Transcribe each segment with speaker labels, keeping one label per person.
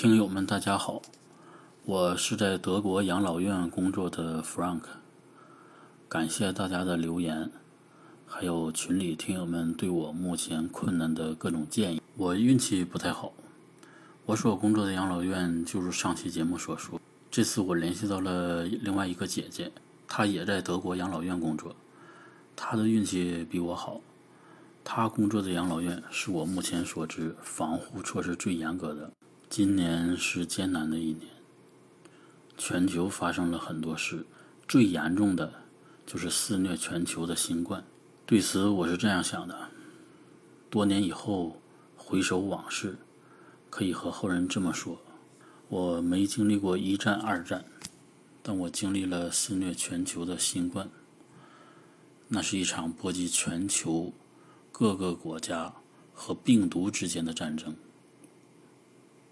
Speaker 1: 听友们，大家好，我是在德国养老院工作的 Frank。感谢大家的留言，还有群里听友们对我目前困难的各种建议。我运气不太好，我所工作的养老院就是上期节目所说。这次我联系到了另外一个姐姐，她也在德国养老院工作，她的运气比我好。她工作的养老院是我目前所知防护措施最严格的。今年是艰难的一年，全球发生了很多事，最严重的就是肆虐全球的新冠。对此，我是这样想的：多年以后回首往事，可以和后人这么说：我没经历过一战、二战，但我经历了肆虐全球的新冠。那是一场波及全球各个国家和病毒之间的战争。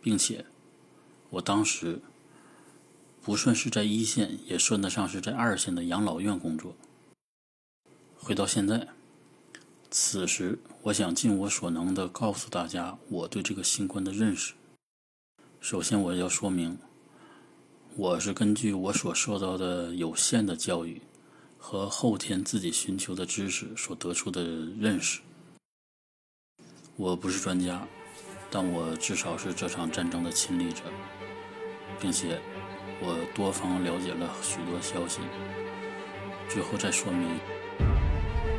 Speaker 1: 并且，我当时不算是在一线，也算得上是在二线的养老院工作。回到现在，此时我想尽我所能的告诉大家我对这个新冠的认识。首先，我要说明，我是根据我所受到的有限的教育和后天自己寻求的知识所得出的认识。我不是专家。但我至少是这场战争的亲历者，并且我多方了解了许多消息。最后再说明，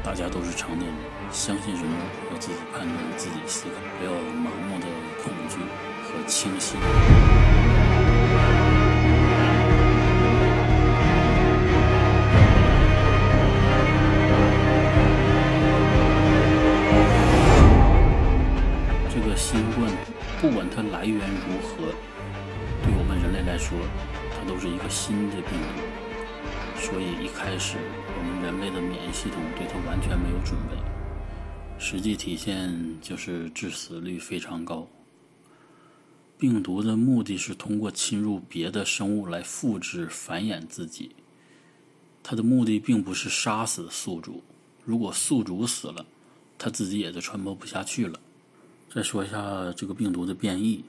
Speaker 1: 大家都是成年人，相信什么要自己判断、自己思考，不要盲目的恐惧和轻信。以一开始，我们人类的免疫系统对它完全没有准备，实际体现就是致死率非常高。病毒的目的是通过侵入别的生物来复制繁衍自己，它的目的并不是杀死宿主。如果宿主死了，它自己也就传播不下去了。再说一下这个病毒的变异，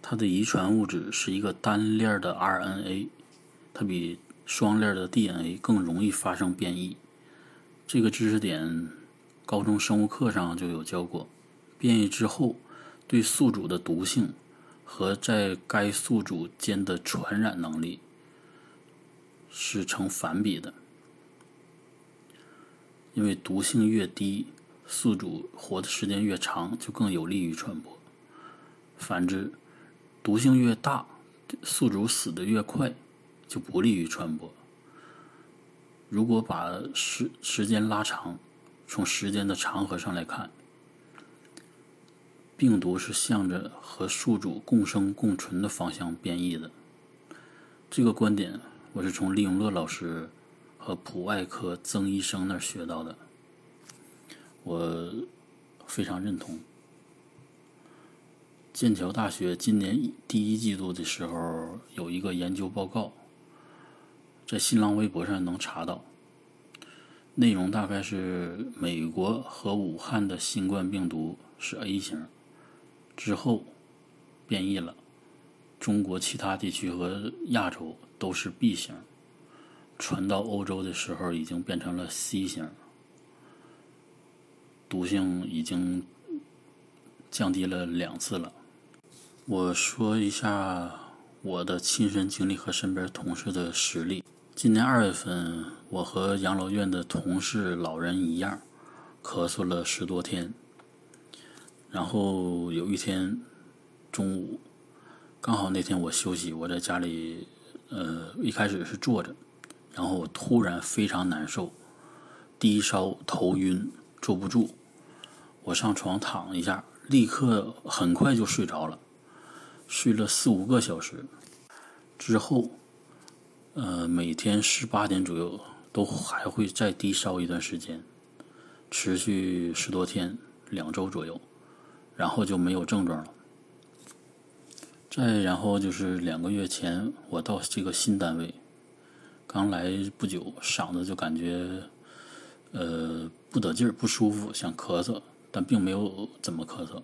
Speaker 1: 它的遗传物质是一个单链的 RNA，它比双链的 DNA 更容易发生变异。这个知识点高中生物课上就有教过。变异之后，对宿主的毒性和在该宿主间的传染能力是成反比的，因为毒性越低。宿主活的时间越长，就更有利于传播。反之，毒性越大，宿主死的越快，就不利于传播。如果把时时间拉长，从时间的长河上来看，病毒是向着和宿主共生共存的方向变异的。这个观点，我是从李永乐老师和普外科曾医生那儿学到的。我非常认同。剑桥大学今年第一季度的时候有一个研究报告，在新浪微博上能查到。内容大概是美国和武汉的新冠病毒是 A 型，之后变异了，中国其他地区和亚洲都是 B 型，传到欧洲的时候已经变成了 C 型。毒性已经降低了两次了。我说一下我的亲身经历和身边同事的实例。今年二月份，我和养老院的同事老人一样，咳嗽了十多天。然后有一天中午，刚好那天我休息，我在家里，呃，一开始是坐着，然后我突然非常难受，低烧、头晕。坐不住，我上床躺一下，立刻很快就睡着了，睡了四五个小时。之后，呃，每天十八点左右都还会再低烧一段时间，持续十多天，两周左右，然后就没有症状了。再然后就是两个月前，我到这个新单位，刚来不久，嗓子就感觉。呃，不得劲，不舒服，想咳嗽，但并没有怎么咳嗽，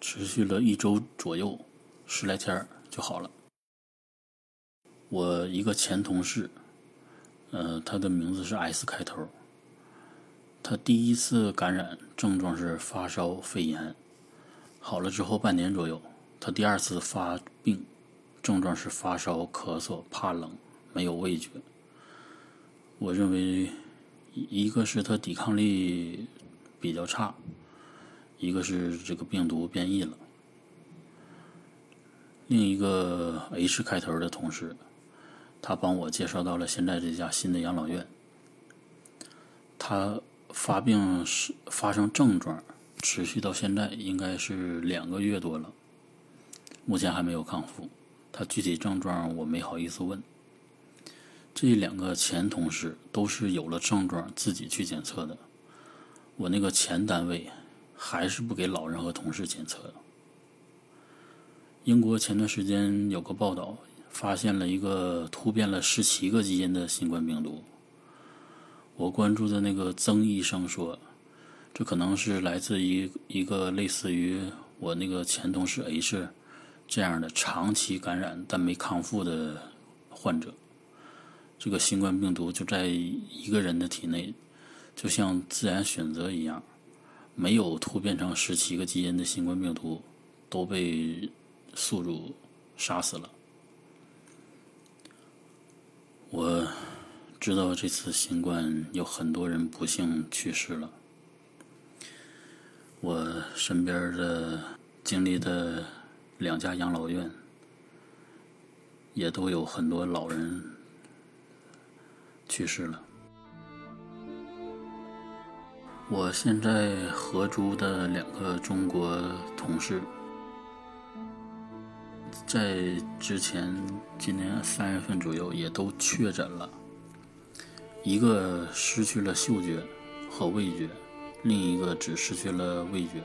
Speaker 1: 持续了一周左右，十来天就好了。我一个前同事，呃，他的名字是 S 开头。他第一次感染症状是发烧、肺炎，好了之后半年左右，他第二次发病，症状是发烧、咳嗽、怕冷、没有味觉。我认为，一个是他抵抗力比较差，一个是这个病毒变异了。另一个 H 开头的同事，他帮我介绍到了现在这家新的养老院，他。发病是发生症状，持续到现在应该是两个月多了，目前还没有康复。他具体症状我没好意思问。这两个前同事都是有了症状自己去检测的，我那个前单位还是不给老人和同事检测。英国前段时间有个报道，发现了一个突变了十七个基因的新冠病毒。我关注的那个曾医生说，这可能是来自于一个类似于我那个前同事 H 这样的长期感染但没康复的患者。这个新冠病毒就在一个人的体内，就像自然选择一样，没有突变成十七个基因的新冠病毒都被宿主杀死了。我。知道这次新冠有很多人不幸去世了，我身边的经历的两家养老院也都有很多老人去世了。我现在合租的两个中国同事，在之前今年三月份左右也都确诊了。一个失去了嗅觉和味觉，另一个只失去了味觉。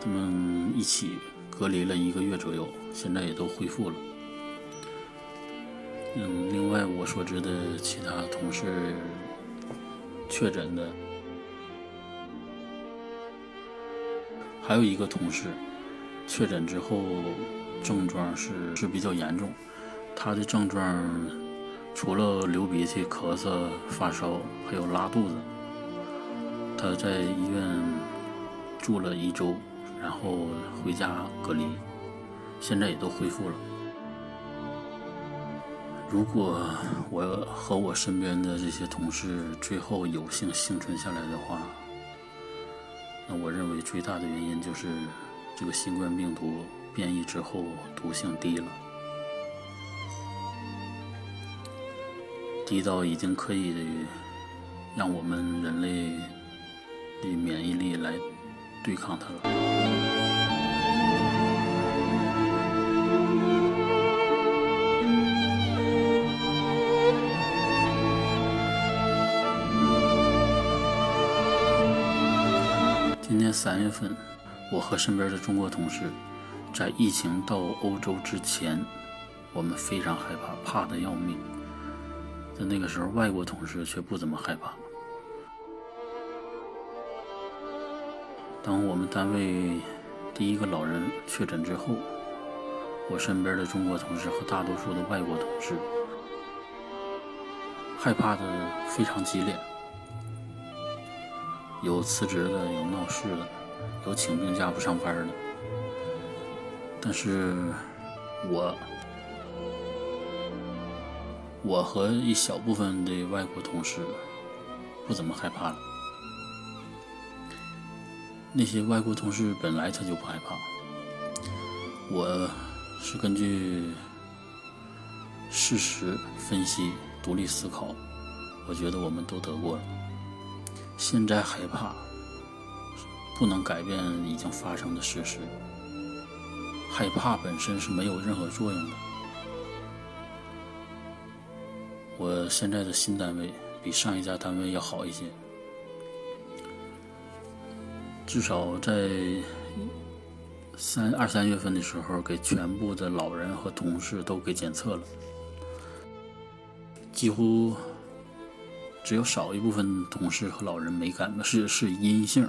Speaker 1: 他们一起隔离了一个月左右，现在也都恢复了。嗯，另外我所知的其他同事确诊的，还有一个同事确诊之后症状是是比较严重，他的症状。除了流鼻涕、咳嗽、发烧，还有拉肚子。他在医院住了一周，然后回家隔离，现在也都恢复了。如果我和我身边的这些同事最后有幸幸存下来的话，那我认为最大的原因就是这个新冠病毒变异之后毒性低了。低到已经可以让我们人类的免疫力来对抗它了。今年三月份，我和身边的中国同事，在疫情到欧洲之前，我们非常害怕，怕的要命。在那个时候，外国同事却不怎么害怕。当我们单位第一个老人确诊之后，我身边的中国同事和大多数的外国同事害怕的非常激烈，有辞职的，有闹事的，有请病假不上班的。但是，我。我和一小部分的外国同事不怎么害怕了。那些外国同事本来他就不害怕。我是根据事实分析、独立思考，我觉得我们都得过了。现在害怕不能改变已经发生的事实，害怕本身是没有任何作用的。我现在的新单位比上一家单位要好一些，至少在三二三月份的时候，给全部的老人和同事都给检测了，几乎只有少一部分同事和老人没感，是是阴性。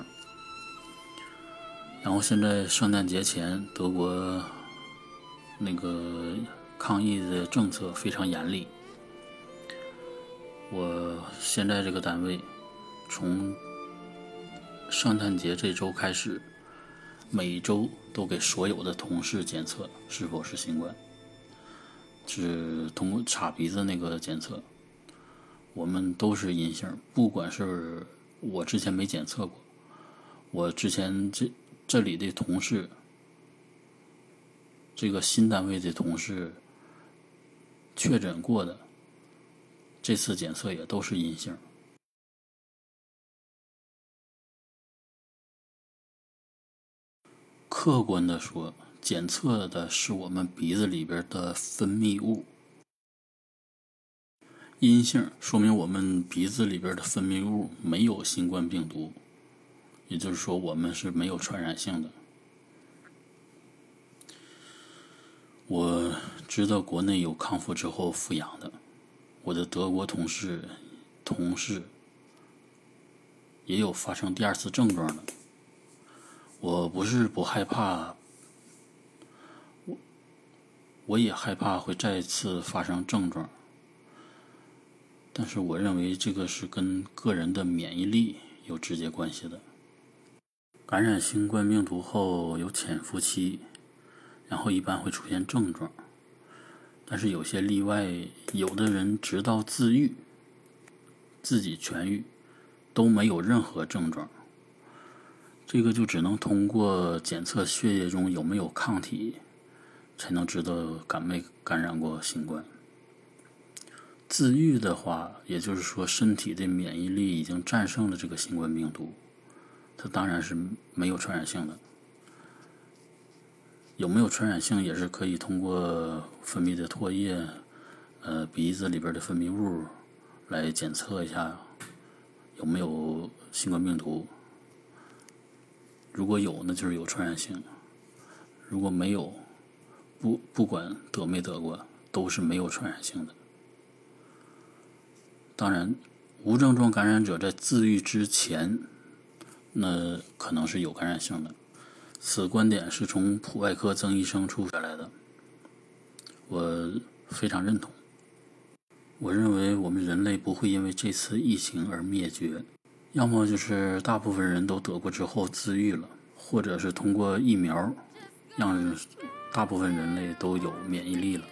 Speaker 1: 然后现在圣诞节前，德国那个抗疫的政策非常严厉。我现在这个单位，从圣诞节这周开始，每周都给所有的同事检测是否是新冠，是通过插鼻子那个检测，我们都是阴性，不管是我之前没检测过，我之前这这里的同事。这个新单位的同事确诊过的，这次检测也都是阴性。客观的说，检测的是我们鼻子里边的分泌物，阴性说明我们鼻子里边的分泌物没有新冠病毒，也就是说我们是没有传染性的。我知道国内有康复之后复阳的，我的德国同事同事也有发生第二次症状的。我不是不害怕，我我也害怕会再次发生症状，但是我认为这个是跟个人的免疫力有直接关系的。感染新冠病毒后有潜伏期。然后一般会出现症状，但是有些例外，有的人直到自愈、自己痊愈都没有任何症状，这个就只能通过检测血液中有没有抗体，才能知道感没感染过新冠。自愈的话，也就是说身体的免疫力已经战胜了这个新冠病毒，它当然是没有传染性的。有没有传染性也是可以通过分泌的唾液，呃，鼻子里边的分泌物来检测一下有没有新冠病毒。如果有，那就是有传染性；如果没有，不不管得没得过，都是没有传染性的。当然，无症状感染者在自愈之前，那可能是有感染性的。此观点是从普外科曾医生处下来的，我非常认同。我认为我们人类不会因为这次疫情而灭绝，要么就是大部分人都得过之后自愈了，或者是通过疫苗让大部分人类都有免疫力了，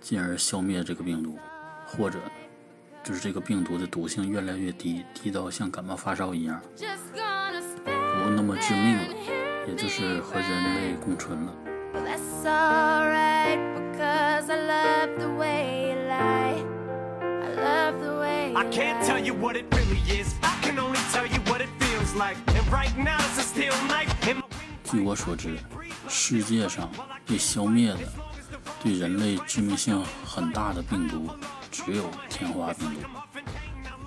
Speaker 1: 进而消灭这个病毒，或者就是这个病毒的毒性越来越低，低到像感冒发烧一样，那么致命了。也就是和人类共存了。据我所知，世界上被消灭的、对人类致命性很大的病毒，只有天花病毒。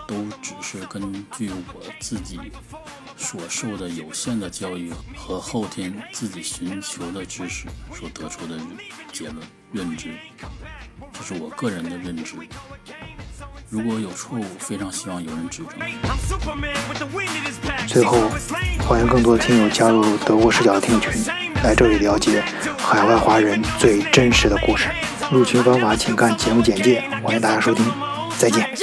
Speaker 1: 都只是根据我自己。所受的有限的教育和后天自己寻求的知识所得出的结论认知，这是我个人的认知。如果有错误，非常希望有人指正。
Speaker 2: 最后，欢迎更多的听友加入德国视角的听友群，来这里了解海外华人最真实的故事。入群方法请看节目简介。欢迎大家收听，再见。